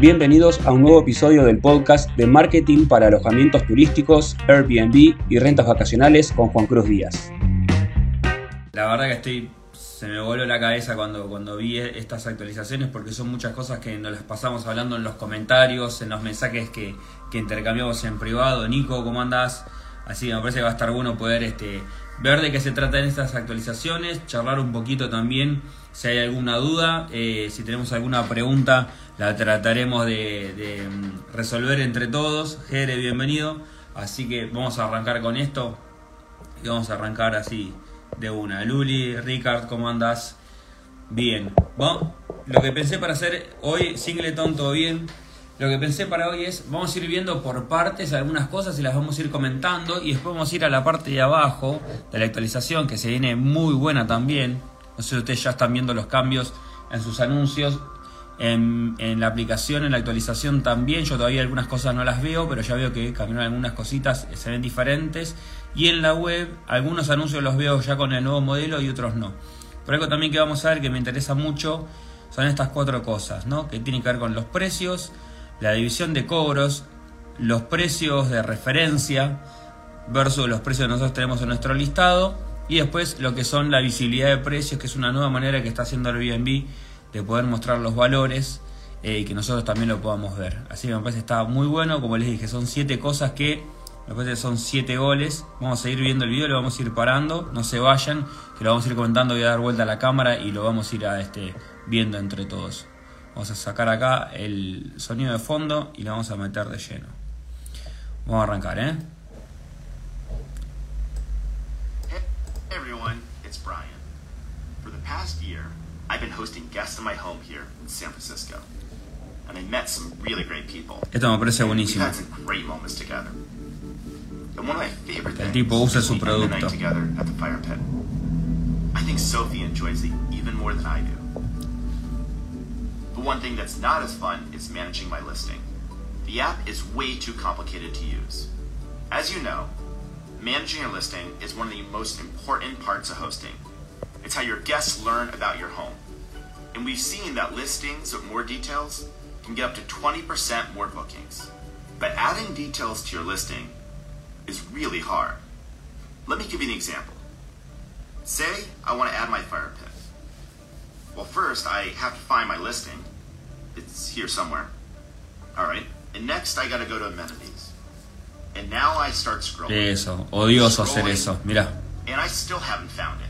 Bienvenidos a un nuevo episodio del podcast de marketing para alojamientos turísticos, Airbnb y rentas vacacionales con Juan Cruz Díaz. La verdad que estoy se me voló la cabeza cuando, cuando vi estas actualizaciones porque son muchas cosas que nos las pasamos hablando en los comentarios, en los mensajes que, que intercambiamos en privado. Nico, ¿cómo andás? Así que me parece que va a estar bueno poder este, ver de qué se tratan estas actualizaciones, charlar un poquito también si hay alguna duda, eh, si tenemos alguna pregunta, la trataremos de, mm, resolver entre todos. Jere, bienvenido. Así que vamos a arrancar con esto y vamos a arrancar así de una. Luli, Ricard, ¿cómo andas? Bien. Bueno, lo que pensé para hacer hoy, Singleton, todo bien. Lo que pensé para hoy es, vamos a ir viendo por partes algunas cosas y las vamos a ir comentando y después vamos a ir a la parte de abajo de la actualización que se viene muy buena también. No sé si ustedes ya están viendo los cambios en sus anuncios. En, en, la aplicación, en la actualización también, yo todavía algunas cosas no las veo, pero ya veo que cambiaron algunas cositas, se ven diferentes. Y en la web, algunos anuncios los veo ya con el nuevo modelo y otros no. Por algo también que vamos a ver que me interesa mucho son estas cuatro cosas, ¿no? Que tienen que ver con los precios, la división de cobros, los precios de referencia versus los precios que nosotros tenemos en nuestro listado y después lo que son la visibilidad de precios, que es una nueva manera que está haciendo Airbnb de poder mostrar los valores eh, y que nosotros también lo podamos ver. Así que me parece que está muy bueno, como les dije, son siete cosas que me parece que son siete goles. Vamos a seguir viendo el video, lo vamos a ir parando, no se vayan, que lo vamos a ir comentando, voy a dar vuelta a la cámara y lo vamos a ir a, este, viendo entre todos. Vamos a sacar acá el sonido de fondo y lo vamos a meter de lleno. Vamos a arrancar, ¿eh? Hey everyone, it's Brian. For the past year, I've been hosting guests in my home here in San Francisco. And I met some really great people. Esto me parece We've buenísimo. had some great moments together. And one of my favorite El things tipo usa su spending the night producto. together at the fire pit. I think Sophie enjoys it even more than I do. But one thing that's not as fun is managing my listing. The app is way too complicated to use. As you know, managing your listing is one of the most important parts of hosting. It's how your guests learn about your home. And we've seen that listings with more details can get up to 20% more bookings. But adding details to your listing is really hard. Let me give you an example. Say I want to add my fire pit. Well, first I have to find my listing. It's here somewhere. All right. And next I got to go to amenities. And now I start scrolling. Eso, odioso hacer eso. Mirá. And I still haven't found it.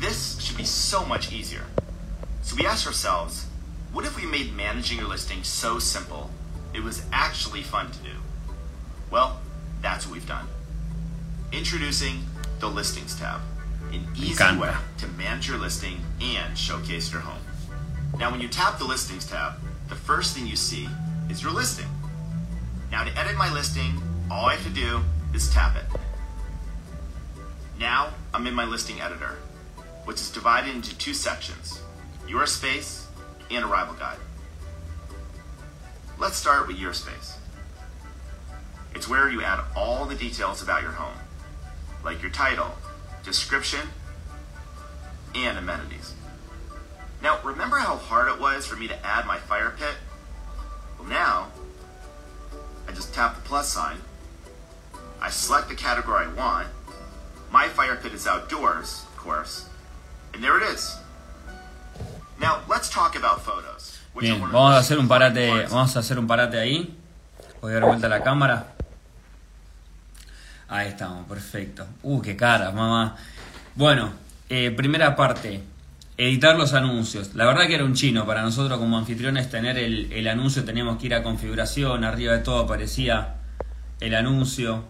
This should be so much easier. So we asked ourselves, what if we made managing your listing so simple it was actually fun to do? Well, that's what we've done. Introducing the Listings tab, an easy way to manage your listing and showcase your home. Now, when you tap the Listings tab, the first thing you see is your listing. Now, to edit my listing, all I have to do is tap it. Now, I'm in my listing editor, which is divided into two sections your space and arrival guide. Let's start with your space. It's where you add all the details about your home, like your title, description, and amenities. Now, remember how hard it was for me to add my fire pit? Well, now, I just tap the plus sign, I select the category I want, my fire pit is outdoors, of course, and there it is. Now, let's talk about photos. which are Bien, vamos a hacer un parate, vamos a hacer un parate ahí. Voy a dar vuelta a la cámara. Ahí estamos, perfecto. Uh, qué cara, mamá. Bueno, eh, primera parte, editar los anuncios. La verdad que era un chino para nosotros como anfitriones tener el, el anuncio, teníamos que ir a configuración, arriba de todo aparecía el anuncio.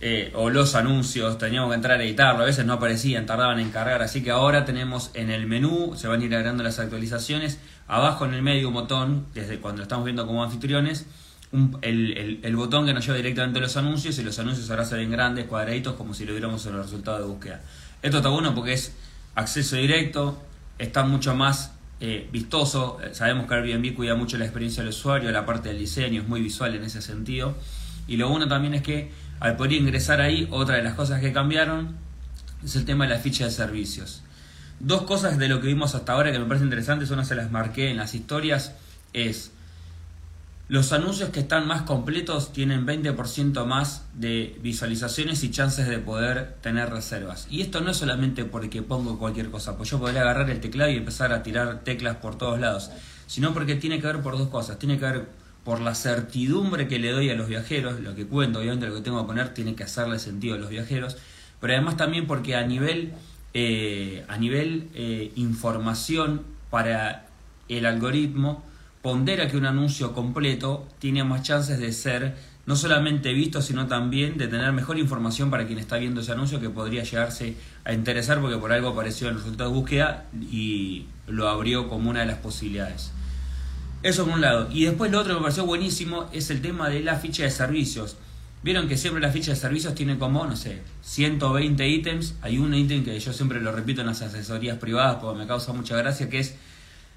Eh, o los anuncios, teníamos que entrar a editarlo, a veces no aparecían, tardaban en cargar, así que ahora tenemos en el menú, se van a ir agregando las actualizaciones, abajo en el medio un botón, desde cuando lo estamos viendo como anfitriones, un- el, botón que nos lleva directamente a los anuncios y los anuncios ahora se ven grandes, cuadraditos, como si lo viéramos en los resultados de búsqueda. Esto está bueno porque es acceso directo, está mucho más eh, vistoso, eh, sabemos que Airbnb cuida mucho la experiencia del usuario, la parte del diseño es muy visual en ese sentido, y lo bueno también es que al poder ingresar ahí, otra de las cosas que cambiaron es el tema de la ficha de servicios. Dos cosas de lo que vimos hasta ahora que me parecen interesantes, una se las marqué en las historias, es Los anuncios que están más completos tienen 20% más de visualizaciones y chances de poder tener reservas. Y esto no es solamente porque pongo cualquier cosa, pues yo podría agarrar el teclado y empezar a tirar teclas por todos lados, sino porque tiene que ver por dos cosas. Tiene que ver por la certidumbre que le doy a los viajeros, lo que cuento, obviamente lo que tengo que poner tiene que hacerle sentido a los viajeros, pero además también porque a nivel, eh, a nivel eh, información para el algoritmo, pondera que un anuncio completo tiene más chances de ser no solamente visto, sino también de tener mejor información para quien está viendo ese anuncio que podría llegarse a interesar porque por algo apareció en el resultado de búsqueda y lo abrió como una de las posibilidades. Eso por un lado. Y después lo otro que me pareció buenísimo es el tema de la ficha de servicios. Vieron que siempre la ficha de servicios tiene como, no sé, 120 ítems. Hay un ítem que yo siempre lo repito en las asesorías privadas porque me causa mucha gracia, que es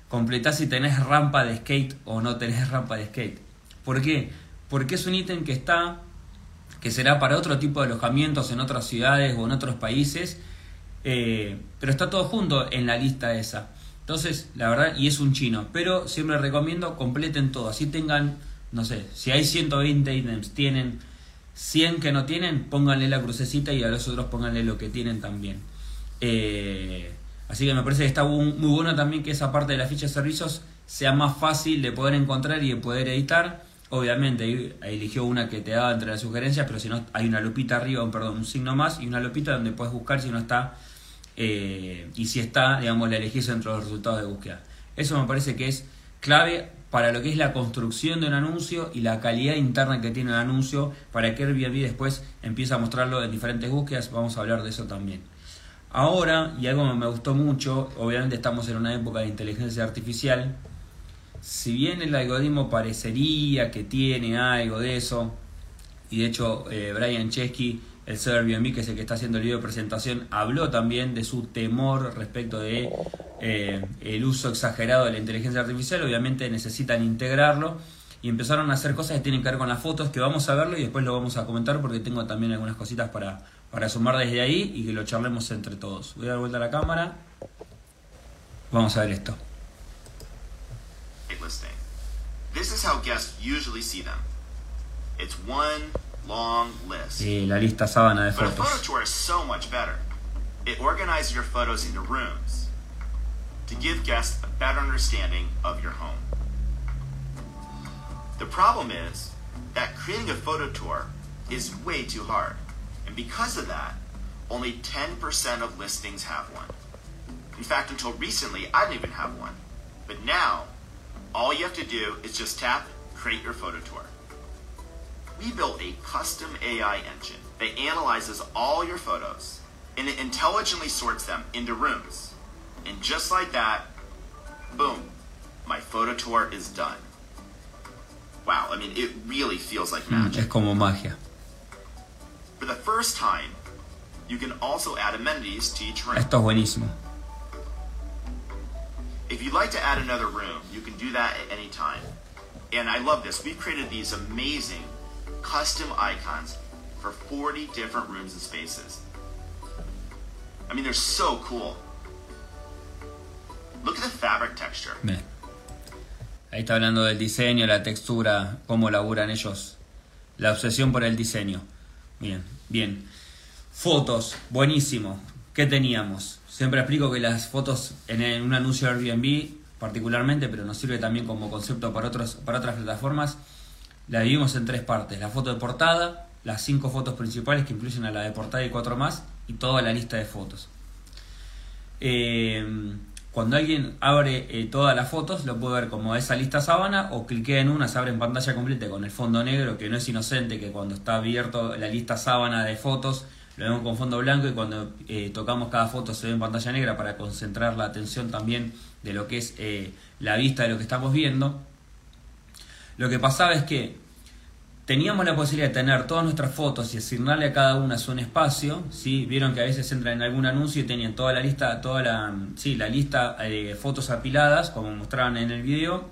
completar si tenés rampa de skate o no tenés rampa de skate. ¿Por qué? Porque es un ítem que está, que será para otro tipo de alojamientos en otras ciudades o en otros países, eh, pero está todo junto en la lista esa. Entonces, la verdad, y es un chino, pero siempre recomiendo completen todo, así tengan, no sé, si hay 120 ítems, tienen 100 que no tienen, pónganle la crucecita y a los otros pónganle lo que tienen también. Eh, Así que me parece que está muy bueno también que esa parte de la ficha de servicios sea más fácil de poder encontrar y de poder editar. Obviamente eligió una que te daba entre las sugerencias, pero si no hay una lupita arriba, perdón, un signo más y una lupita donde puedes buscar si no está eh, y si está, digamos, la elegís entre los resultados de búsqueda. Eso me parece que es clave para lo que es la construcción de un anuncio y la calidad interna que tiene el anuncio para que Airbnb después empiece a mostrarlo en diferentes búsquedas. Vamos a hablar de eso también. Ahora, y algo que me gustó mucho, obviamente estamos en una época de inteligencia artificial, si bien el algoritmo parecería que tiene algo de eso, y de hecho eh, Brian Chesky, el Airbnb, que es el que está haciendo el video de presentación, habló también de su temor respecto de eh, el uso exagerado de la inteligencia artificial, obviamente necesitan integrarlo y empezaron a hacer cosas que tienen que ver con las fotos, que vamos a verlo y después lo vamos a comentar porque tengo también algunas cositas para, para sumar desde ahí y que lo charlemos entre todos. Voy a dar vuelta a la cámara. Vamos a ver esto. This is how guests usually see them. It's one long list. Y la lista sábana de But a fotos. photo tour is so much better. It organizes your photos into rooms to give guests a better understanding of your home. The problem is that creating a photo tour is way too hard. And because of that, only 10% of listings have one. In fact, until recently, I didn't even have one. But now, all you have to do is just tap Create Your Photo Tour. We built a custom AI engine that analyzes all your photos and it intelligently sorts them into rooms. And just like that, boom, my photo tour is done. Wow, I mean, it really feels like Mm, magic. Es como magia. For the first time, you can also add amenities to each room. Esto es buenísimo. If you'd like to add another room, you can do that at any time. And I love this. We've created these amazing custom icons for 40 different rooms and spaces. I mean, they're so cool. Look at the fabric texture. Bien. Ahí está hablando del diseño, la textura, cómo laburan ellos. La obsesión por el diseño. Bien, bien. Fotos, buenísimo. ¿Qué teníamos? Siempre explico que las fotos en un anuncio de Airbnb, particularmente, pero nos sirve también como concepto para, otros, para otras plataformas, la dividimos en tres partes. La foto de portada, las cinco fotos principales que incluyen a la de portada y cuatro más, y toda la lista de fotos. Eh, cuando alguien abre eh, todas las fotos, lo puede ver como esa lista sábana o cliquea en una, se abre en pantalla completa con el fondo negro, que no es inocente, que cuando está abierto la lista sábana de fotos, lo vemos con fondo blanco y cuando eh, tocamos cada foto se ve en pantalla negra para concentrar la atención también de lo que es eh, la vista de lo que estamos viendo. Lo que pasaba es que teníamos la posibilidad de tener todas nuestras fotos y asignarle a cada una su espacio, ¿sí? Vieron que a veces entran en algún anuncio y tenían toda la lista, toda la, sí, la lista de fotos apiladas, como mostraban en el video,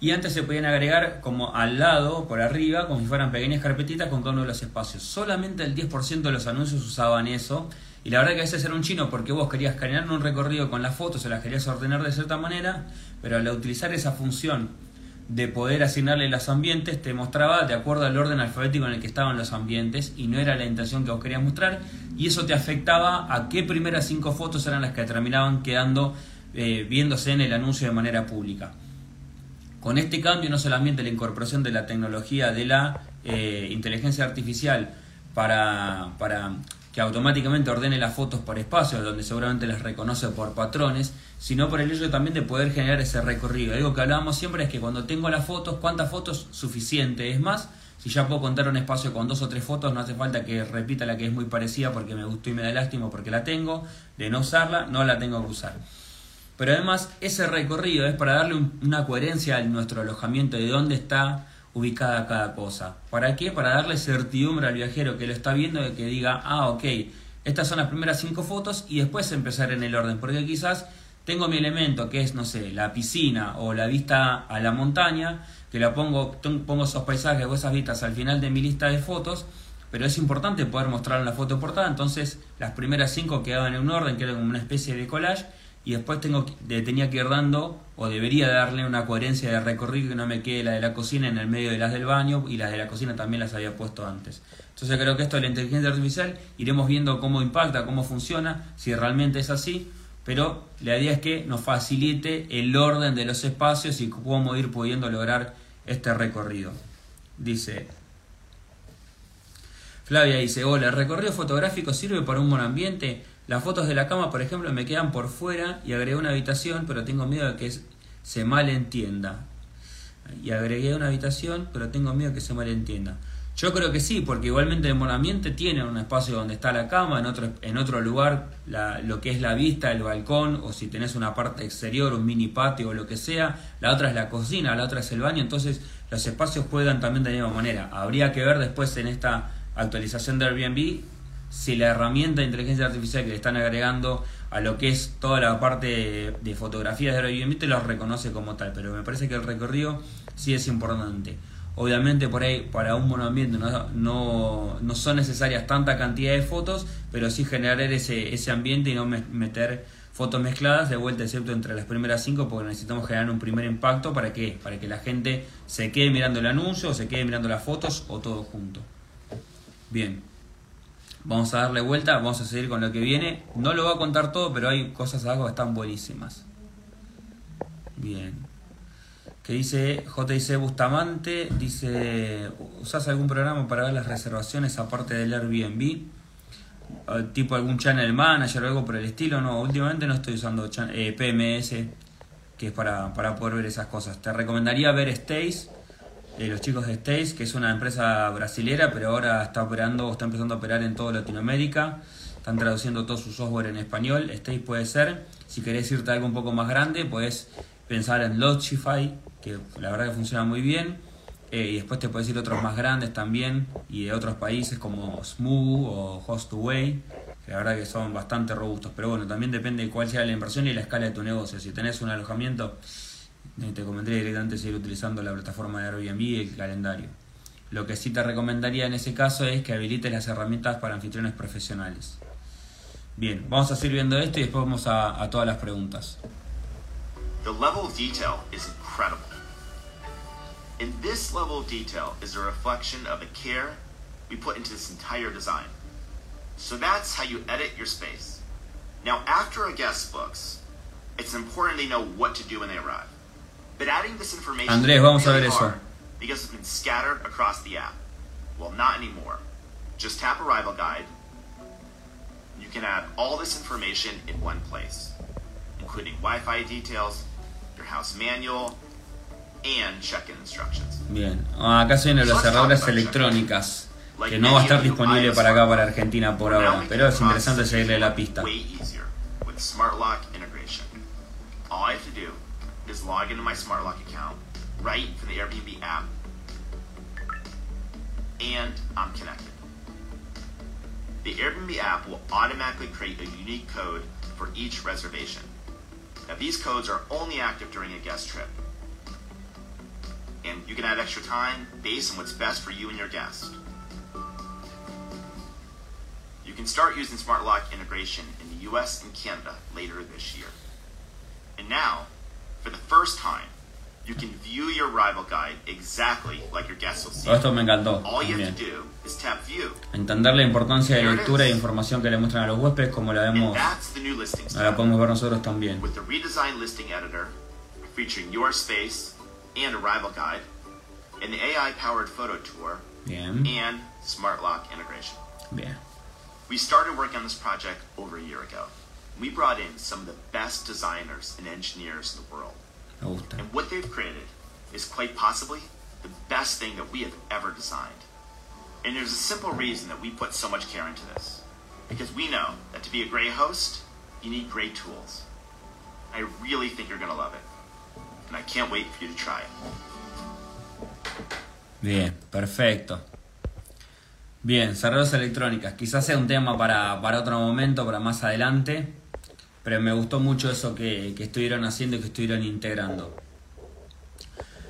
y antes se podían agregar como al lado, por arriba, como si fueran pequeñas carpetitas con cada uno de los espacios. Solamente el 10% de los anuncios usaban eso, y la verdad que a veces era un chino porque vos querías crear un recorrido con las fotos o las querías ordenar de cierta manera, pero al utilizar esa función de poder asignarle los ambientes, te mostraba de acuerdo al orden alfabético en el que estaban los ambientes y no era la intención que vos querías mostrar y eso te afectaba a qué primeras cinco fotos eran las que terminaban quedando eh, viéndose en el anuncio de manera pública. Con este cambio no solamente la incorporación de la tecnología de la eh, inteligencia artificial para, para que automáticamente ordene las fotos por espacios, donde seguramente las reconoce por patrones, sino por el hecho también de poder generar ese recorrido. Algo que hablábamos siempre es que cuando tengo las fotos, ¿cuántas fotos? Suficiente. Es más, si ya puedo contar un espacio con dos o tres fotos, no hace falta que repita la que es muy parecida porque me gustó y me da lástima porque la tengo. De no usarla, no la tengo que usar. Pero además, ese recorrido es para darle una coherencia a nuestro alojamiento de dónde está ubicada cada cosa. ¿Para qué? Para darle certidumbre al viajero que lo está viendo de que diga, ah, ok, estas son las primeras cinco fotos y después empezar en el orden, porque quizás tengo mi elemento que es, no sé, la piscina o la vista a la montaña, que la pongo, pongo esos paisajes o esas vistas al final de mi lista de fotos, pero es importante poder mostrar la foto portada, entonces las primeras cinco quedaban en un orden, que era como una especie de collage, y después tengo tenía que ir dando o debería darle una coherencia de recorrido que no me quede la de la cocina en el medio de las del baño y las de la cocina también las había puesto antes. Entonces creo que esto de la inteligencia artificial iremos viendo cómo impacta, cómo funciona, si realmente es así, pero la idea es que nos facilite el orden de los espacios y cómo ir pudiendo lograr este recorrido. Dice Flavia dice, hola, ¿el recorrido fotográfico sirve para un buen ambiente? Las fotos de la cama, por ejemplo, me quedan por fuera y agregué una habitación, pero tengo miedo de que se malentienda. Y agregué una habitación, pero tengo miedo de que se malentienda. Yo creo que sí, porque igualmente el monamiento tiene un espacio donde está la cama, en otro, en otro lugar lo que es la vista, el balcón, o si tenés una parte exterior, un mini patio o lo que sea, la otra es la cocina, la otra es el baño, entonces los espacios juegan también de la misma manera. Habría que ver después en esta actualización de Airbnb si la herramienta de inteligencia artificial que le están agregando a lo que es toda la parte de, fotografías de Airbnb te los reconoce como tal, pero me parece que el recorrido sí es importante. Obviamente por ahí para un monoambiente no, no, no son necesarias tanta cantidad de fotos, pero sí generar ese, ese ambiente y no meter fotos mezcladas de vuelta excepto entre las primeras cinco porque necesitamos generar un primer impacto para que para que la gente se quede mirando el anuncio se quede mirando las fotos o todo junto. Bien. Vamos a darle vuelta, vamos a seguir con lo que viene. No lo voy a contar todo, pero hay cosas abajo que están buenísimas. Bien. Que dice JIC Bustamante, dice, ¿usás algún programa para ver las reservaciones aparte del Airbnb? Tipo algún channel manager o algo por el estilo. No, últimamente no estoy usando eh, PMS, que es para, para poder ver esas cosas. Te recomendaría ver eh, los chicos de Stace, que es una empresa brasilera, pero ahora está operando, está empezando a operar en toda Latinoamérica. Están traduciendo todo su software en español. Stace puede ser. Si querés irte algo un poco más grande, puedes pensar en Logify, que la verdad que funciona muy bien. Eh, y después te puedes ir otros más grandes también y de otros países como Smooth o Host2Way, que la verdad que son bastante robustos. Pero bueno, también depende de cuál sea la inversión y la escala de tu negocio. Si tenés un alojamiento te comenté directamente seguir utilizando la plataforma de Airbnb y el calendario. Lo que sí te recomendaría en ese caso es que habilites las herramientas para anfitriones profesionales. Bien, vamos a seguir viendo esto y después vamos a, a todas las preguntas. The level of detail is incredible. And this level of detail is a reflection of the care we put into this entire design. So that's how you edit your space. Now, after a guest books, it's important they know what to do when they arrive. But adding this information Andrés, vamos a ver eso. Because it's been scattered across the app. Well, not anymore. Just tap Arrival Guide. You can add all this information in one place, including Wi-Fi details, your house manual, and check-in instructions. Bien, ah, acá se vienen las cerraduras electrónicas, que no va a estar disponible para acá, para Argentina por ahora, pero es interesante seguirle la pista. Smart Lock integration. All I have to do is log into my Smart Lock account right from the Airbnb app, and I'm connected. The Airbnb app will automatically create a unique code for each reservation. Now, these codes are only active during a guest trip. And you can add extra time based on what's best for you and your guest. You can start using Smart Lock integration in the US and Canada later this year. And now, for the first time, You can view your arrival guide exactly like your guests will see. Todo esto me encantó. All you have to do is tap view. Entender la importancia de lectura e información que le muestran a los huéspedes, como la vemos, that's the new listings ahora podemos ver nosotros también. With the redesigned listing editor featuring your space and arrival guide, an AI powered photo tour, Bien, and smart lock integration. bien. We started working on this project over a year ago. We brought in some of the best designers and engineers in the world. Gusta. And what they've created is quite possibly the best thing that we have ever designed. And there's a simple reason that we put so much care into this. Because we know that to be a great host, you need great tools. I really think you're going to love it. I can't wait for you to try it. Bien, perfecto. Bien, cerrados electrónicas. Quizás sea un tema para, para otro momento, para más adelante. Pero me gustó mucho eso que, que estuvieron haciendo y que estuvieron integrando.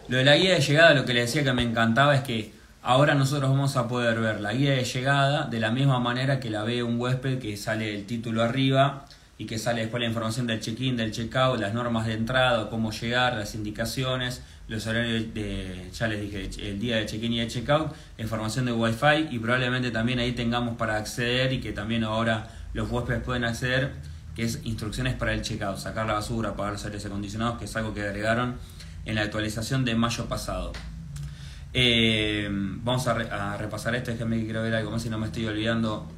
Lo de la guía de llegada, lo que les decía que me encantaba es que ahora nosotros vamos a poder ver la guía de llegada de la misma manera que la ve un huésped que sale el título arriba y que sale después la información del check-in, del check-out, las normas de entrada, cómo llegar, las indicaciones, los horarios de, ya les dije, el día de check-in y de check-out, información de Wi-Fi y probablemente también ahí tengamos para acceder y que también ahora los huéspedes pueden acceder, que es instrucciones para el check-out, sacar la basura, apagar los aires acondicionados, que es algo que agregaron en la actualización de mayo pasado. Eh, vamos a, a repasar esto, déjenme que quiero ver algo más si no me estoy olvidando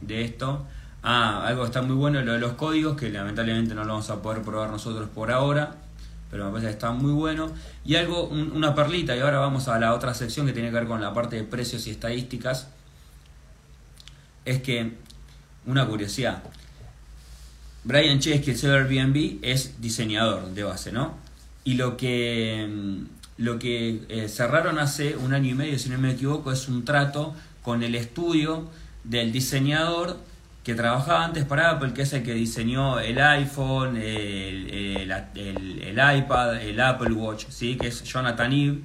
de esto. Ah, algo está muy bueno, lo de los códigos, que lamentablemente no lo vamos a poder probar nosotros por ahora, pero me parece que está muy bueno. Y algo, un- una perlita, y ahora vamos a la otra sección que tiene que ver con la parte de precios y estadísticas, es que, una curiosidad, Brian Chesky, el CEO Airbnb, es diseñador de base, ¿no? Y lo que, mm, lo que eh, cerraron hace un año y medio, si no me equivoco, es un trato con el estudio del diseñador que trabajaba antes para Apple, que es el que diseñó el iPhone, el, iPad, el Apple Watch, ¿sí? que es Jonathan Ive.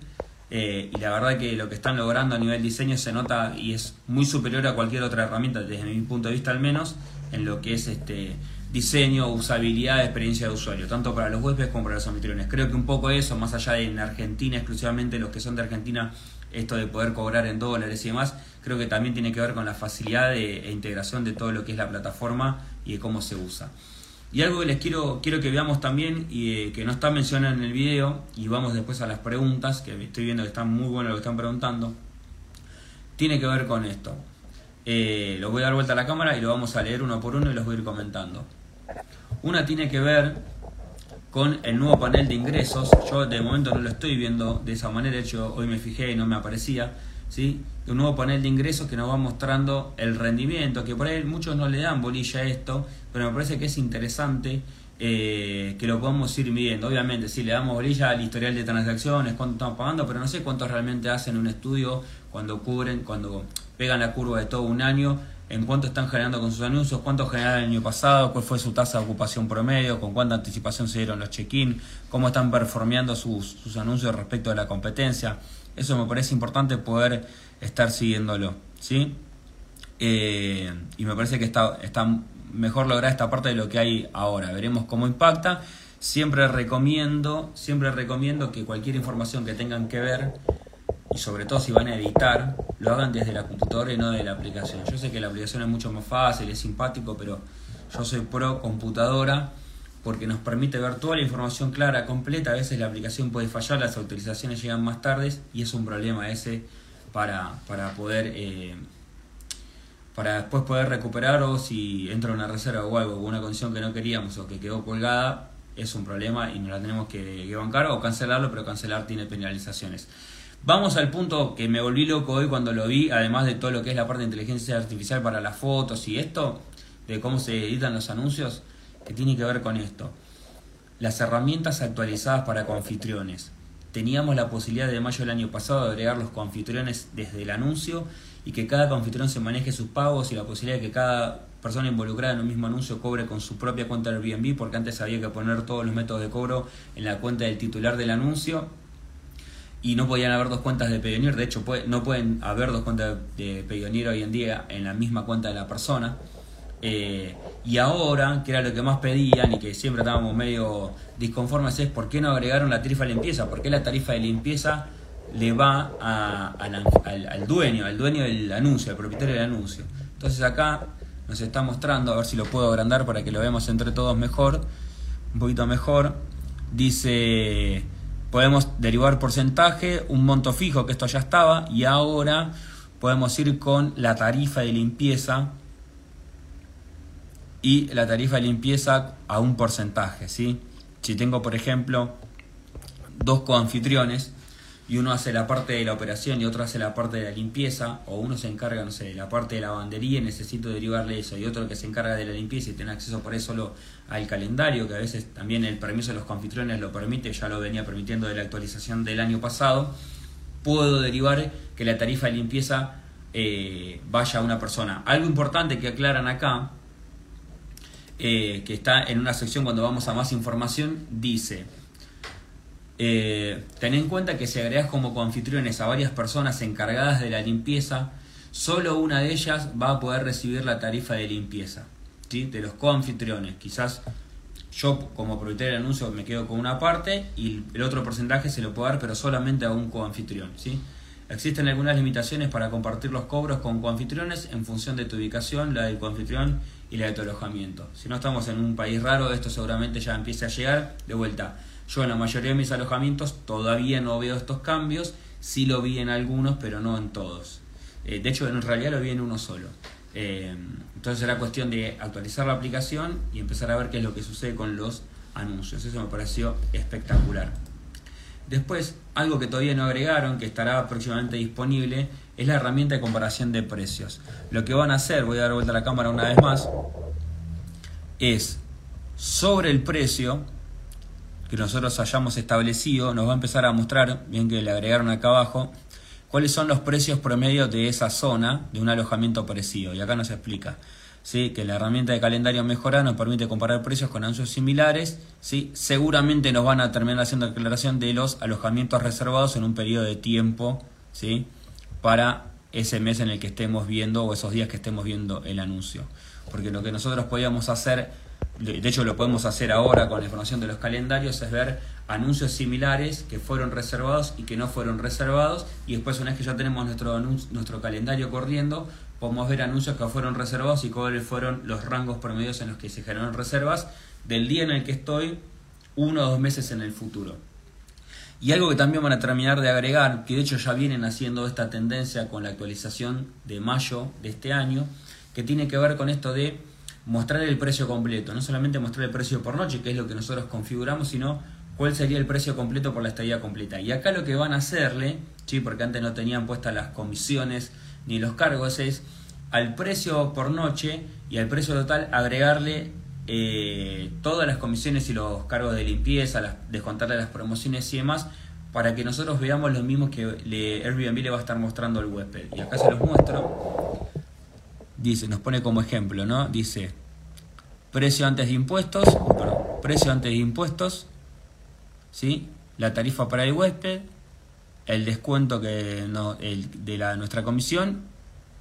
Eh, y la verdad que lo que están logrando a nivel diseño se nota y es muy superior a cualquier otra herramienta, desde mi punto de vista al menos, en lo que es este diseño, usabilidad, experiencia de usuario, tanto para los huéspedes como para los anfitriones. Creo que un poco eso, más allá de en Argentina, exclusivamente los que son de Argentina, esto de poder cobrar en dólares y demás, creo que también tiene que ver con la facilidad de, e integración de todo lo que es la plataforma y de cómo se usa. Y algo que les quiero, quiero que veamos también y eh, que no está mencionado en el video, y vamos después a las preguntas, que estoy viendo que están muy buenas lo que están preguntando, tiene que ver con esto. Eh, lo voy a dar vuelta a la cámara y lo vamos a leer uno por uno y los voy a ir comentando. Una tiene que ver con el nuevo panel de ingresos. Yo de momento no lo estoy viendo de esa manera, de hecho hoy me fijé y no me aparecía. ¿sí? Un nuevo panel de ingresos que nos va mostrando el rendimiento, que por ahí muchos no le dan bolilla a esto, pero me parece que es interesante eh, que lo podamos ir midiendo. Obviamente, si le damos bolilla al historial de transacciones, cuánto estamos pagando, pero no sé cuántos realmente hacen un estudio cuando cubren, cuando pegan la curva de todo un año, en cuánto están generando con sus anuncios, cuánto generaron el año pasado, cuál fue su tasa de ocupación promedio, con cuánta anticipación se dieron los check-in, cómo están performeando sus, anuncios respecto a la competencia. Eso me parece importante poder estar siguiéndolo, ¿sí? Eh, y me parece que está, está mejor lograr esta parte de lo que hay ahora. Veremos cómo impacta. Siempre recomiendo, siempre recomiendo que cualquier información que tengan que ver, y sobre todo si van a editar, lo hagan desde la computadora y no de la aplicación. Yo sé que la aplicación es mucho más fácil, es simpático, pero yo soy pro computadora porque nos permite ver toda la información clara, completa. A veces la aplicación puede fallar, las autorizaciones llegan más tardes y es un problema ese para, para poder eh, para después poder recuperar o si entra una reserva o algo una condición que no queríamos o que quedó colgada es un problema y nos la tenemos que bancar o cancelarlo pero cancelar tiene penalizaciones Vamos al punto que me volví loco hoy cuando lo vi, además de todo lo que es la parte de inteligencia artificial para las fotos y esto, de cómo se editan los anuncios, que tiene que ver con esto. Las herramientas actualizadas para coanfitriones. Teníamos la posibilidad de mayo del año pasado de agregar los coanfitriones desde el anuncio y que cada coanfitrión se maneje sus pagos y la posibilidad de que cada persona involucrada en un mismo anuncio cobre con su propia cuenta de Airbnb, porque antes había que poner todos los métodos de cobro en la cuenta del titular del anuncio y no podían haber dos cuentas de Payoneer, de hecho puede- no pueden haber dos cuentas de Payoneer hoy en día en la misma cuenta de la persona. Eh, y ahora, que era lo que más pedían y que siempre estábamos medio disconformes, es por qué no agregaron la tarifa de limpieza, por qué la tarifa de limpieza le va al, dueño, al dueño del anuncio, al propietario del anuncio. Entonces acá nos está mostrando, a ver si lo puedo agrandar para que lo veamos entre todos mejor, un poquito mejor. Dice, podemos derivar porcentaje, un monto fijo, que esto ya estaba, y ahora podemos ir con la tarifa de limpieza y la tarifa de limpieza a un porcentaje, ¿sí? Si tengo, por ejemplo, dos coanfitriones y uno hace la parte de la operación y otro hace la parte de la limpieza, o uno se encarga, no sé, de la parte de la lavandería y necesito derivarle eso, y otro que se encarga de la limpieza y tiene acceso por eso al calendario, que a veces también el permiso de los coanfitriones lo permite, ya lo venía permitiendo de la actualización del año pasado, puedo derivar que la tarifa de limpieza eh, vaya a una persona. Algo importante que aclaran acá, eh, que está en una sección cuando vamos a más información, dice, eh, ten en cuenta que si agregas como coanfitriones a varias personas encargadas de la limpieza, solo una de ellas va a poder recibir la tarifa de limpieza, ¿sí? de los coanfitriones. Quizás yo como propietario del anuncio me quedo con una parte y el otro porcentaje se lo puedo dar, pero solamente a un coanfitrión. ¿sí? Existen algunas limitaciones para compartir los cobros con coanfitriones en función de tu ubicación, la del coanfitrión y la de tu alojamiento. Si no estamos en un país raro, esto seguramente ya empieza a llegar de vuelta. Yo en la mayoría de mis alojamientos todavía no veo estos cambios, sí lo vi en algunos, pero no en todos. Eh, de hecho, en realidad lo vi en uno solo. Eh, entonces era cuestión de actualizar la aplicación y empezar a ver qué es lo que sucede con los anuncios. Eso me pareció espectacular. Después, algo que todavía no agregaron, que estará próximamente disponible, es la herramienta de comparación de precios. Lo que van a hacer, voy a dar vuelta a la cámara una vez más, es sobre el precio que nosotros hayamos establecido, nos va a empezar a mostrar, bien que le agregaron acá abajo, cuáles son los precios promedio de esa zona de un alojamiento parecido. Y acá nos explica. ¿sí? que la herramienta de calendario mejorada nos permite comparar precios con anuncios similares. ¿sí? Seguramente nos van a terminar haciendo declaración de los alojamientos reservados en un periodo de tiempo ¿sí? para ese mes en el que estemos viendo o esos días que estemos viendo el anuncio. Porque lo que nosotros podíamos hacer, de hecho lo podemos hacer ahora con la información de los calendarios, es ver anuncios similares que fueron reservados y que no fueron reservados y después una vez que ya tenemos nuestro, nuestro calendario corriendo, podemos ver anuncios que fueron reservados y cuáles fueron los rangos promedios en los que se generaron reservas del día en el que estoy uno o dos meses en el futuro. Y algo que también van a terminar de agregar, que de hecho ya vienen haciendo esta tendencia con la actualización de mayo de este año, que tiene que ver con esto de mostrar el precio completo, no solamente mostrar el precio por noche, que es lo que nosotros configuramos, sino cuál sería el precio completo por la estadía completa. Y acá lo que van a hacerle, ¿sí? porque antes no tenían puestas las comisiones ni los cargos, es al precio por noche y al precio total agregarle eh, todas las comisiones y los cargos de limpieza, las, descontarle las promociones y demás, para que nosotros veamos lo mismo que le, Airbnb le va a estar mostrando al huésped. Y acá se los muestro. Dice, nos pone como ejemplo, ¿no? Dice, precio antes de impuestos, perdón, precio antes de impuestos, ¿sí? La tarifa para el huésped, el descuento que no, el, de la, nuestra comisión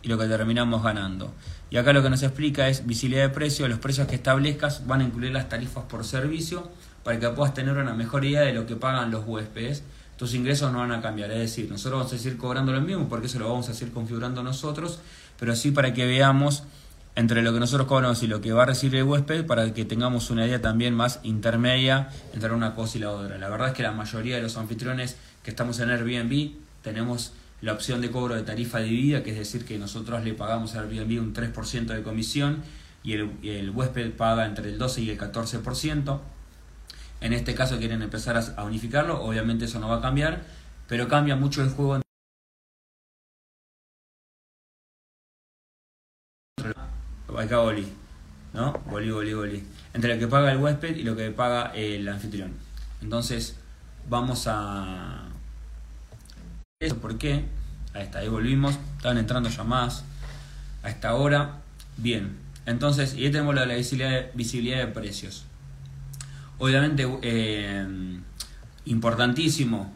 y lo que terminamos ganando. Y acá lo que nos explica es visibilidad de precio, los precios que establezcas van a incluir las tarifas por servicio para que puedas tener una mejor idea de lo que pagan los huéspedes. Tus ingresos no van a cambiar, es decir, nosotros vamos a seguir cobrando lo mismo porque eso lo vamos a seguir configurando nosotros, pero sí para que veamos entre lo que nosotros cobramos y lo que va a recibir el huésped para que tengamos una idea también más intermedia entre una cosa y la otra. La verdad es que la mayoría de los anfitriones que estamos en Airbnb tenemos la opción de cobro de tarifa dividida, que es decir, que nosotros le pagamos a Airbnb un 3% de comisión y el, huésped paga entre el 12 y el 14%. En este caso quieren empezar a unificarlo, obviamente eso no va a cambiar, pero cambia mucho el juego. Acá ¿no? Boli, boli, boli. Entre lo que paga el huésped y lo que paga el anfitrión. Entonces, vamos a, eso por qué. Ahí está, ahí volvimos. Estaban entrando llamadas a esta hora. Bien, entonces, y ahí tenemos la, visibilidad, de, visibilidad de precios. Obviamente, eh, importantísimo,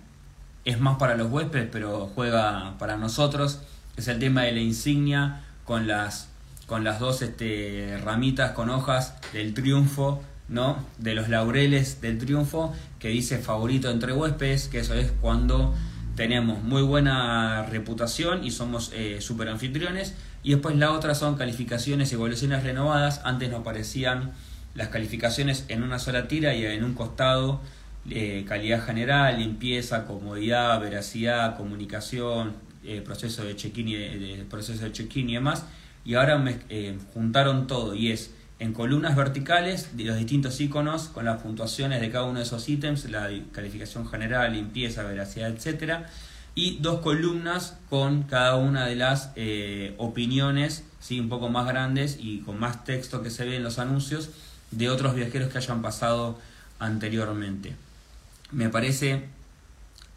es más para los huéspedes, pero juega para nosotros. Es el tema de la insignia con las con las dos este, ramitas con hojas del triunfo, ¿no? De los laureles del triunfo, que dice favorito entre huéspedes, que eso es cuando tenemos muy buena reputación y somos eh, super anfitriones. Y después la otra son calificaciones y evaluaciones renovadas. Antes no aparecían las calificaciones en una sola tira y en un costado eh, calidad general, limpieza, comodidad, veracidad, comunicación, eh, proceso de check-in y, proceso de check y demás. Y ahora me eh, juntaron todo y es en columnas verticales de los distintos iconos con las puntuaciones de cada uno de esos ítems, la calificación general, limpieza, veracidad, etcétera, y dos columnas con cada una de las opiniones, sí, un poco más grandes y con más texto que se ve en los anuncios de otros viajeros que hayan pasado anteriormente. Me parece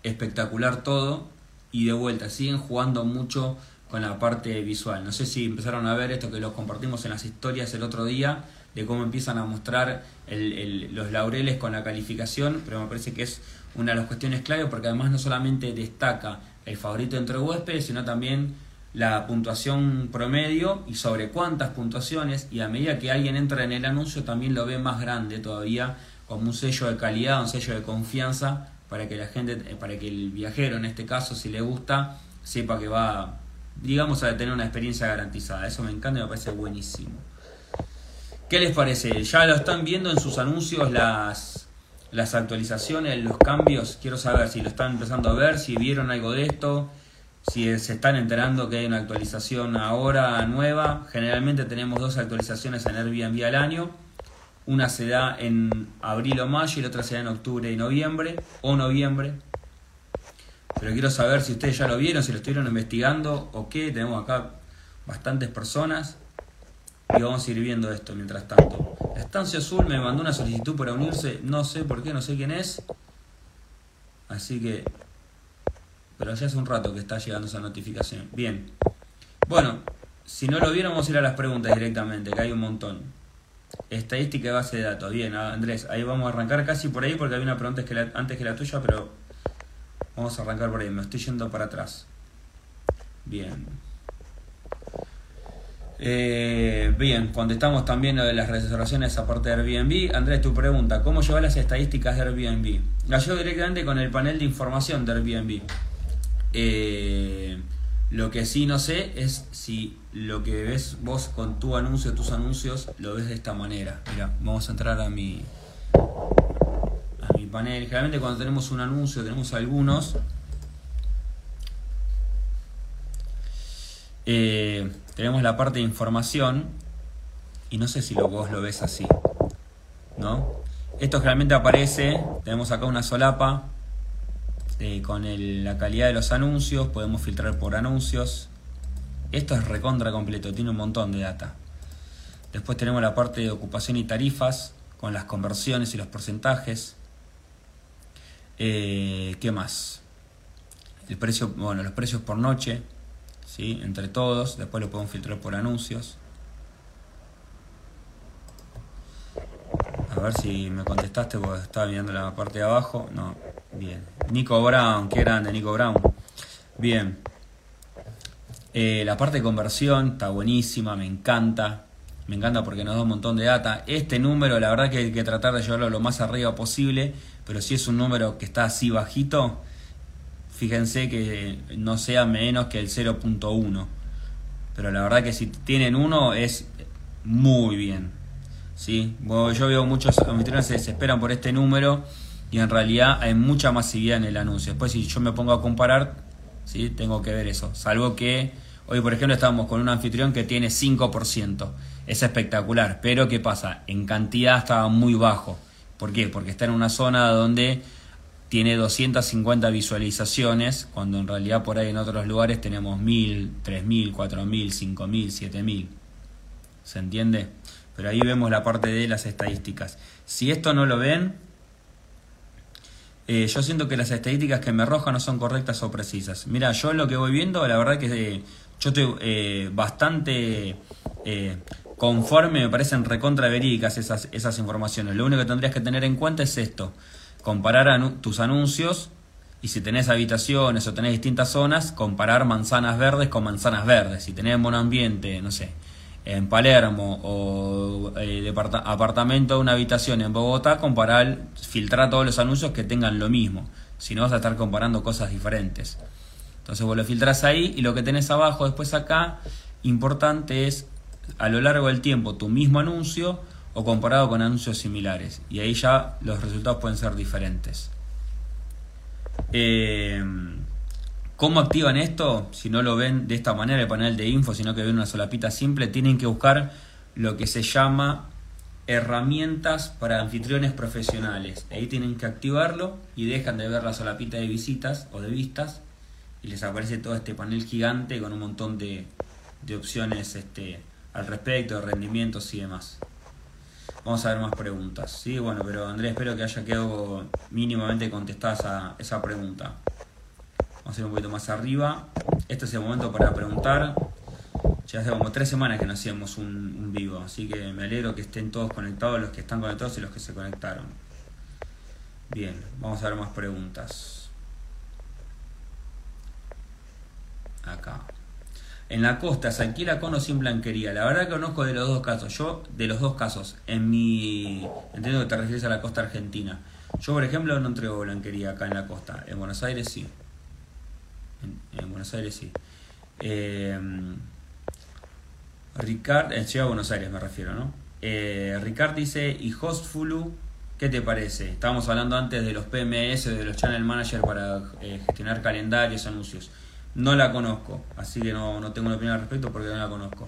espectacular todo y de vuelta, siguen jugando mucho con la parte visual. No sé si empezaron a ver esto que lo compartimos en las historias el otro día, de cómo empiezan a mostrar los laureles con la calificación, pero me parece que es una de las cuestiones clave porque además no solamente destaca el favorito entre huéspedes, sino también la puntuación promedio y sobre cuántas puntuaciones y a medida que alguien entra en el anuncio también lo ve más grande todavía como un sello de calidad, un sello de confianza para que la gente, para que el viajero en este caso si le gusta sepa que va digamos a tener una experiencia garantizada. Eso me encanta y me parece buenísimo. ¿Qué les parece? ¿Ya lo están viendo en sus anuncios las, las actualizaciones, los cambios? Quiero saber si lo están empezando a ver, si vieron algo de esto si se están enterando que hay una actualización ahora nueva, generalmente tenemos dos actualizaciones en Airbnb al año. Una se da en abril o mayo y la otra se da en octubre y noviembre o noviembre. Pero quiero saber si ustedes ya lo vieron, si lo estuvieron investigando o qué. Tenemos acá bastantes personas y vamos a ir viendo esto mientras tanto. Estancia Azul me mandó una solicitud para unirse, no sé por qué, no sé quién es. Así que pero ya hace un rato que está llegando esa notificación. Bien. Bueno, si no lo vieron, vamos a ir a las preguntas directamente, que hay un montón. Estadística y base de datos. Bien, Andrés, ahí vamos a arrancar casi por ahí porque había una pregunta antes que la tuya, pero vamos a arrancar por ahí. Me estoy yendo para atrás. Bien. Eh, bien, contestamos también lo de las reservaciones aparte de Airbnb. Andrés, tu pregunta, ¿cómo llevar las estadísticas de Airbnb? La llevo directamente con el panel de información de Airbnb. Eh, lo que sí no sé es si lo que ves vos con tu anuncio, tus anuncios, lo ves de esta manera. Mira, vamos a entrar a mi, panel. Generalmente cuando tenemos un anuncio, tenemos algunos. Eh, tenemos la parte de información y no sé si lo, vos lo ves así. ¿No? Esto generalmente aparece, tenemos acá una solapa este, con la calidad de los anuncios, podemos filtrar por anuncios. Esto es recontra completo, tiene un montón de data. Después tenemos la parte de ocupación y tarifas, con las conversiones y los porcentajes. Eh, ¿Qué más? El precio, bueno, los precios por noche, ¿sí? entre todos. Después lo podemos filtrar por anuncios. A ver si me contestaste porque estaba mirando la parte de abajo. No, bien. Nico Brown, qué grande, Nico Brown. Bien. Eh, la parte de conversión está buenísima, me encanta. Me encanta porque nos da un montón de data. Este número, la verdad que hay que tratar de llevarlo lo más arriba posible, pero si es un número que está así bajito, fíjense que no sea menos que el 0.1. Pero la verdad que si tienen uno es muy bien. ¿sí? yo veo muchos anfitriones se desesperan por este número y en realidad hay mucha masividad en el anuncio. Después si yo me pongo a comparar, ¿sí? tengo que ver eso. Salvo que hoy por ejemplo estamos con un anfitrión que tiene 5%. Es espectacular, pero ¿qué pasa? En cantidad estaba muy bajo. ¿Por qué? Porque está en una zona donde tiene 250 visualizaciones, cuando en realidad por ahí en otros lugares tenemos 1000, 3000, 4000, 5000, 7000. ¿Se entiende? Pero ahí vemos la parte de las estadísticas. Si esto no lo ven, eh, yo siento que las estadísticas que me arrojan no son correctas o precisas. Mira, yo lo que voy viendo, la verdad que eh, yo estoy eh, bastante conforme, me parecen recontra verídicas esas, esas informaciones. Lo único que tendrías que tener en cuenta es esto, comparar tus anuncios y si tenés habitaciones o tenés distintas zonas, comparar manzanas verdes con manzanas verdes. Si tenés ambiente, no sé, en Palermo o eh, apartamento, una habitación en Bogotá, comparar, filtrar todos los anuncios que tengan lo mismo. Si no vas a estar comparando cosas diferentes. Entonces vos lo filtras ahí y lo que tenés abajo después acá, importante es a lo largo del tiempo tu mismo anuncio o comparado con anuncios similares. Y ahí ya los resultados pueden ser diferentes. Eh, ¿Cómo activan esto? Si no lo ven de esta manera, el panel de info, sino que ven una solapita simple, tienen que buscar lo que se llama herramientas para anfitriones profesionales. Ahí tienen que activarlo y dejan de ver la solapita de visitas o de vistas y les aparece todo este panel gigante con un montón de, de opciones este, al respecto, de rendimientos y demás. Vamos a ver más preguntas. Sí, bueno, pero Andrés, espero que haya quedado mínimamente contestada esa, esa pregunta. Vamos a ir un poquito más arriba. Este es el momento para preguntar. Ya hace como tres semanas que no hacíamos un, vivo, así que me alegro que estén todos conectados, los que están conectados y los que se conectaron. Bien, vamos a ver más preguntas. Acá. En la costa, ¿se alquila con o sin blanquería? La verdad que conozco de los dos casos. Yo, de los dos casos, en mi. Entiendo que te refieres a la costa argentina. Yo, por ejemplo, no entrego blanquería acá en la costa. En Buenos Aires sí. En, Buenos Aires sí. Eh, Ricard, en Ciudad de Buenos Aires me refiero, ¿no? Eh, Ricard dice, ¿y Hostfulu qué te parece? Estábamos hablando antes de los PMS, de los Channel Manager para eh, gestionar calendarios, anuncios. No la conozco, así que no, no tengo una opinión al respecto porque no la conozco.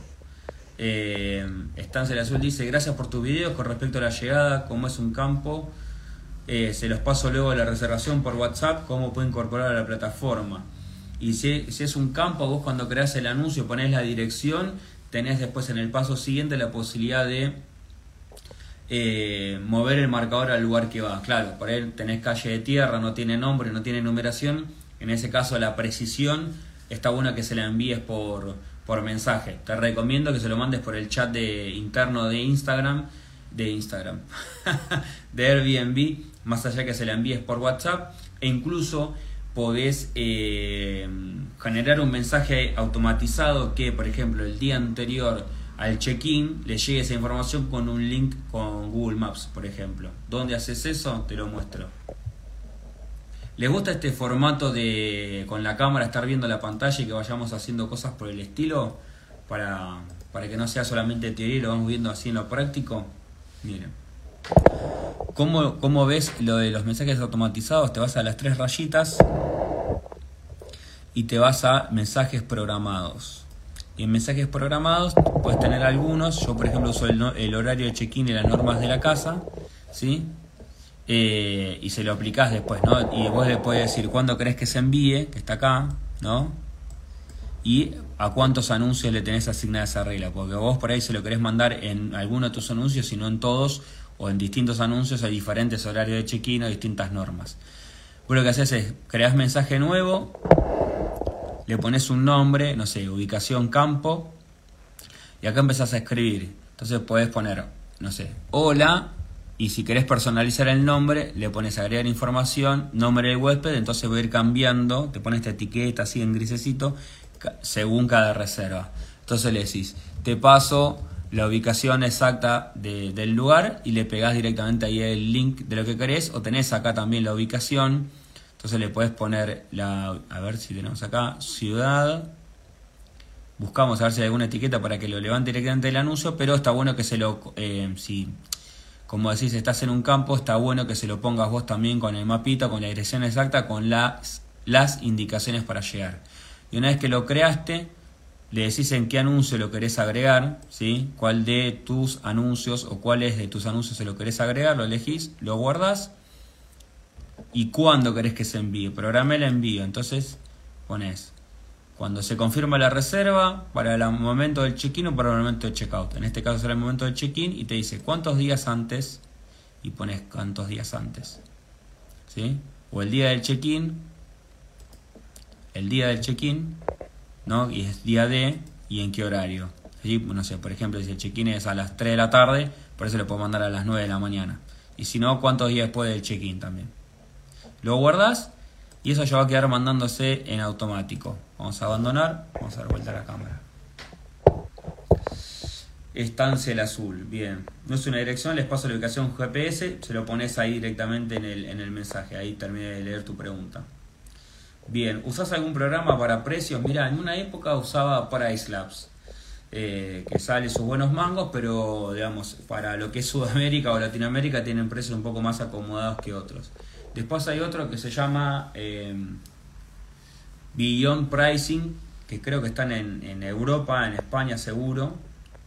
Eh, Estancia Azul dice, gracias por tus videos con respecto a la llegada, cómo es un campo. Eh, se los paso luego a la reservación por WhatsApp, cómo puedo incorporar a la plataforma. Y si, es un campo, vos cuando creas el anuncio ponés la dirección, tenés después en el paso siguiente la posibilidad de eh, mover el marcador al lugar que va. Claro, por ahí tenés calle de tierra, no tiene nombre, no tiene numeración. En ese caso la precisión está buena que se la envíes por, por mensaje. Te recomiendo que se lo mandes por el chat de, interno de Instagram, de Instagram, de Airbnb, más allá que se la envíes por WhatsApp. E incluso podés eh, generar un mensaje automatizado que, por ejemplo, el día anterior al check-in le llegue esa información con un link con Google Maps, por ejemplo. ¿Dónde haces eso? Te lo muestro. ¿Les gusta este formato de con la cámara estar viendo la pantalla y que vayamos haciendo cosas por el estilo? Para, para que no sea solamente teoría y lo vamos viendo así en lo práctico. Miren. ¿Cómo, ¿Cómo, ves lo de los mensajes automatizados? Te vas a las tres rayitas y te vas a mensajes programados. Y en mensajes programados puedes tener algunos. Yo, por ejemplo, uso el, horario de check-in y las normas de la casa. ¿sí? Eh, y se lo aplicás después, ¿no? Y vos le puedes decir cuándo crees que se envíe, que está acá, ¿no? Y a cuántos anuncios le tenés asignada esa regla. Porque vos por ahí se lo querés mandar en alguno de tus anuncios y no en todos o en distintos anuncios hay diferentes horarios de check-in o distintas normas. Vos lo que haces es, creas mensaje nuevo, le pones un nombre, no sé, ubicación campo, y acá empezás a escribir. Entonces puedes poner, no sé, hola, y si querés personalizar el nombre, le pones agregar información, nombre del huésped, entonces va a ir cambiando, te pones esta etiqueta así en grisecito, según cada reserva. Entonces le decís, te paso la ubicación exacta del lugar y le pegás directamente ahí el link de lo que querés o tenés acá también la ubicación entonces le puedes poner la a ver si tenemos acá ciudad buscamos a ver si hay alguna etiqueta para que lo levante directamente el anuncio pero está bueno que se lo eh, como decís estás en un campo está bueno que se lo pongas vos también con el mapita con la dirección exacta con las las indicaciones para llegar y una vez que lo creaste le decís en qué anuncio lo querés agregar, ¿sí? cuál de tus anuncios o cuáles de tus anuncios se lo querés agregar, lo elegís, lo guardás y cuándo querés que se envíe. Programé el envío, entonces pones cuando se confirma la reserva para el momento del check-in o para el momento del check-out. En este caso será el momento del check-in y te dice cuántos días antes y pones cuántos días antes. ¿Sí? O el día del check-in, el día del check-in ¿no? Y es día D y en qué horario. No sé, por ejemplo, si el check-in es a las 3 de la tarde, por eso le puedo mandar a las 9 de la mañana. Y si no, cuántos días después del check-in también. Lo guardas y eso ya va a quedar mandándose en automático. Vamos a abandonar, vamos a dar vuelta a la cámara. Estancia El Azul, bien. No es una dirección, les paso la ubicación GPS, se lo pones ahí directamente en el, en el mensaje, ahí terminé de leer tu pregunta. Bien, ¿usás algún programa para precios? Mira, en una época usaba Price Labs, eh, que sale sus buenos mangos, pero digamos, para lo que es Sudamérica o Latinoamérica tienen precios un poco más acomodados que otros. Después hay otro que se llama eh, Beyond Pricing, que creo que están en, en Europa, en España seguro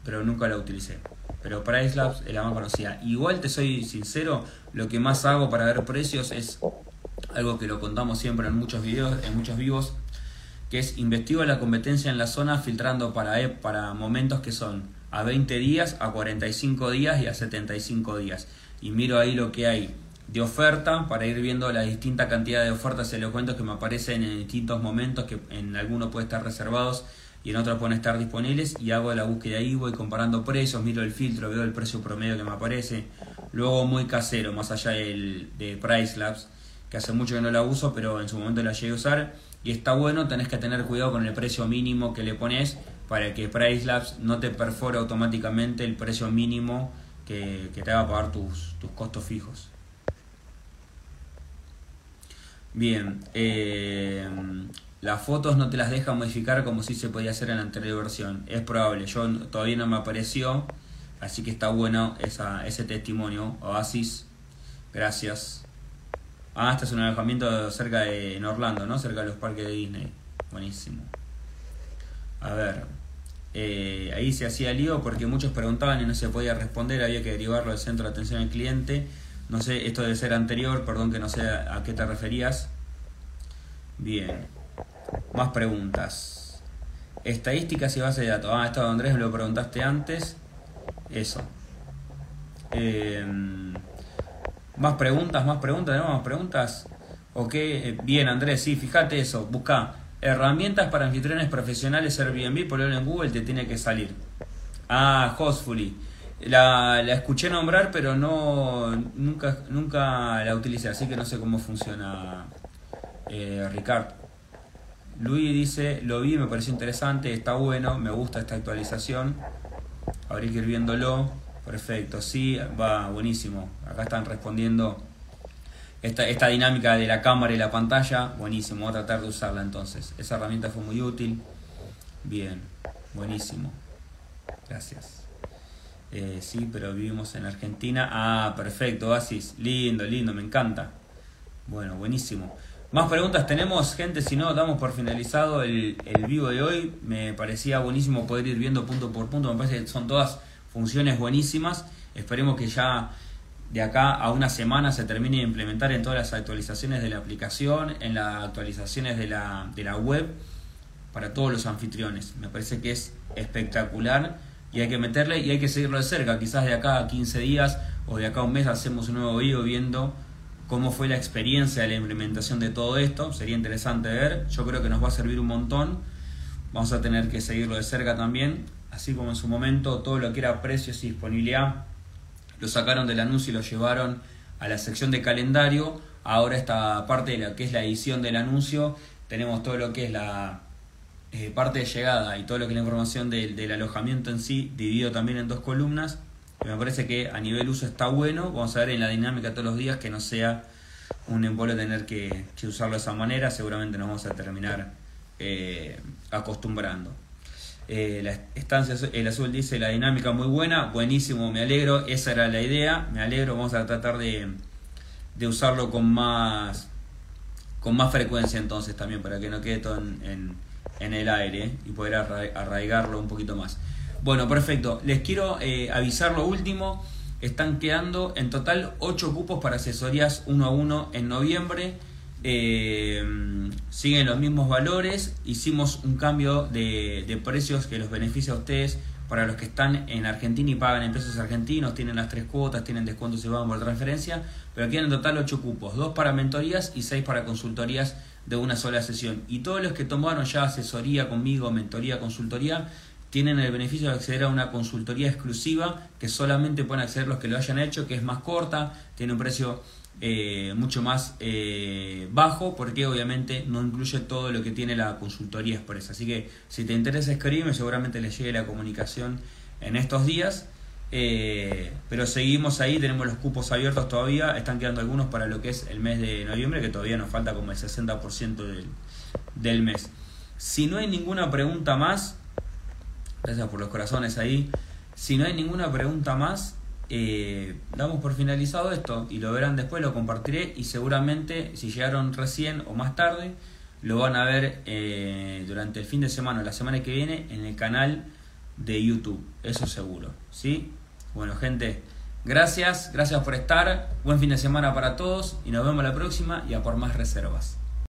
pero nunca la utilicé. Pero Pricelabs es la más conocida. Igual te soy sincero, lo que más hago para ver precios es algo que lo contamos siempre en muchos videos, en muchos vivos, que es investigo la competencia en la zona filtrando para, e, para momentos que son a 20 días, a 45 días y a 75 días. Y miro ahí lo que hay de oferta para ir viendo la distinta cantidad de ofertas y los cuentos que me aparecen en distintos momentos, que en algunos puede estar reservados y en otras pueden estar disponibles y hago la búsqueda ahí, voy comparando precios, miro el filtro, veo el precio promedio que me aparece. Luego muy casero, más allá de Price Labs, que hace mucho que no la uso, pero en su momento la llegué a usar. Y está bueno, tenés que tener cuidado con el precio mínimo que le pones para que Price Labs no te perfore automáticamente el precio mínimo que, te haga pagar tus, tus costos fijos. Bien, eh, las fotos no te las deja modificar como si se podía hacer en la anterior versión. Es probable, yo todavía no me apareció, así que está bueno esa, ese testimonio. Oasis, gracias. Ah, este es un alojamiento cerca de en Orlando, ¿no? Cerca de los parques de Disney. Buenísimo. A ver, eh, ahí se hacía lío porque muchos preguntaban y no se podía responder, había que derivarlo del centro de atención al cliente. No sé, esto debe ser anterior, perdón que no sé a qué te referías. Bien. Más preguntas. Estadísticas y base de datos. Ah, esto Andrés lo preguntaste antes. Eso. Em, más preguntas, más preguntas, ¿no? Más preguntas. Ok, eh, bien Andrés, sí, fíjate eso. Busca herramientas para anfitriones profesionales Airbnb, ponelo en Google, te tiene que salir. Ah, Hostfully. La, la escuché nombrar, pero no nunca, nunca la utilicé, así que no sé cómo funciona, eh, Ricardo. Luis dice, lo vi, me pareció interesante, está bueno, me gusta esta actualización. Habría que ir viéndolo. Perfecto, sí, va, buenísimo. Acá están respondiendo esta, esta dinámica de la cámara y la pantalla. Buenísimo, voy a tratar de usarla entonces. Esa herramienta fue muy útil. Bien, buenísimo. Gracias. Eh, sí, pero vivimos en Argentina. Ah, perfecto, Asis. Lindo, lindo, me encanta. Bueno, buenísimo. Más preguntas tenemos, gente, si no, damos por finalizado el, el, vivo de hoy. Me parecía buenísimo poder ir viendo punto por punto, me parece que son todas funciones buenísimas. Esperemos que ya de acá a una semana se termine de implementar en todas las actualizaciones de la aplicación, en las actualizaciones de la, de la web, para todos los anfitriones. Me parece que es espectacular y hay que meterle y hay que seguirlo de cerca. Quizás de acá a 15 días o de acá a un mes hacemos un nuevo video viendo cómo fue la experiencia de la implementación de todo esto. Sería interesante ver. Yo creo que nos va a servir un montón. Vamos a tener que seguirlo de cerca también. Así como en su momento todo lo que era precios y disponibilidad lo sacaron del anuncio y lo llevaron a la sección de calendario. Ahora esta parte de lo que es la edición del anuncio, tenemos todo lo que es la eh, parte de llegada y todo lo que es la información del alojamiento en sí, dividido también en dos columnas me parece que a nivel uso está bueno. Vamos a ver en la dinámica todos los días que no sea un embolo tener que, usarlo de esa manera. Seguramente nos vamos a terminar eh, acostumbrando. Eh, la estancia, el azul dice la dinámica muy buena, buenísimo, me alegro, esa era la idea, me alegro, vamos a tratar de, de usarlo con más con más frecuencia entonces también para que no quede todo en, en el aire y poder arraigarlo un poquito más. Bueno, perfecto. Les quiero eh, avisar lo último. Están quedando en total 8 cupos para asesorías 1 a 1 en noviembre. Eh, siguen los mismos valores. Hicimos un cambio de, precios que los beneficia a ustedes para los que están en Argentina y pagan en pesos argentinos. Tienen las tres cuotas, tienen descuentos y van por transferencia. Pero quedan en total 8 cupos. 2 para mentorías y 6 para consultorías de una sola sesión. Y todos los que tomaron ya asesoría conmigo, mentoría, consultoría, tienen el beneficio de acceder a una consultoría exclusiva que solamente pueden acceder los que lo hayan hecho, que es más corta, tiene un precio eh, mucho más eh, bajo, porque obviamente no incluye todo lo que tiene la consultoría expresa. Así que si te interesa escribirme, seguramente les llegue la comunicación en estos días. Eh, pero seguimos ahí, tenemos los cupos abiertos todavía, están quedando algunos para lo que es el mes de noviembre, que todavía nos falta como el 60% del, del mes. Si no hay ninguna pregunta más, gracias por los corazones ahí, si no hay ninguna pregunta más, eh, damos por finalizado esto y lo verán después, lo compartiré y seguramente si llegaron recién o más tarde, lo van a ver eh, durante el fin de semana o la semana que viene en el canal de YouTube, eso seguro, ¿sí? Bueno, gente, gracias, gracias por estar, buen fin de semana para todos y nos vemos la próxima y a por más reservas.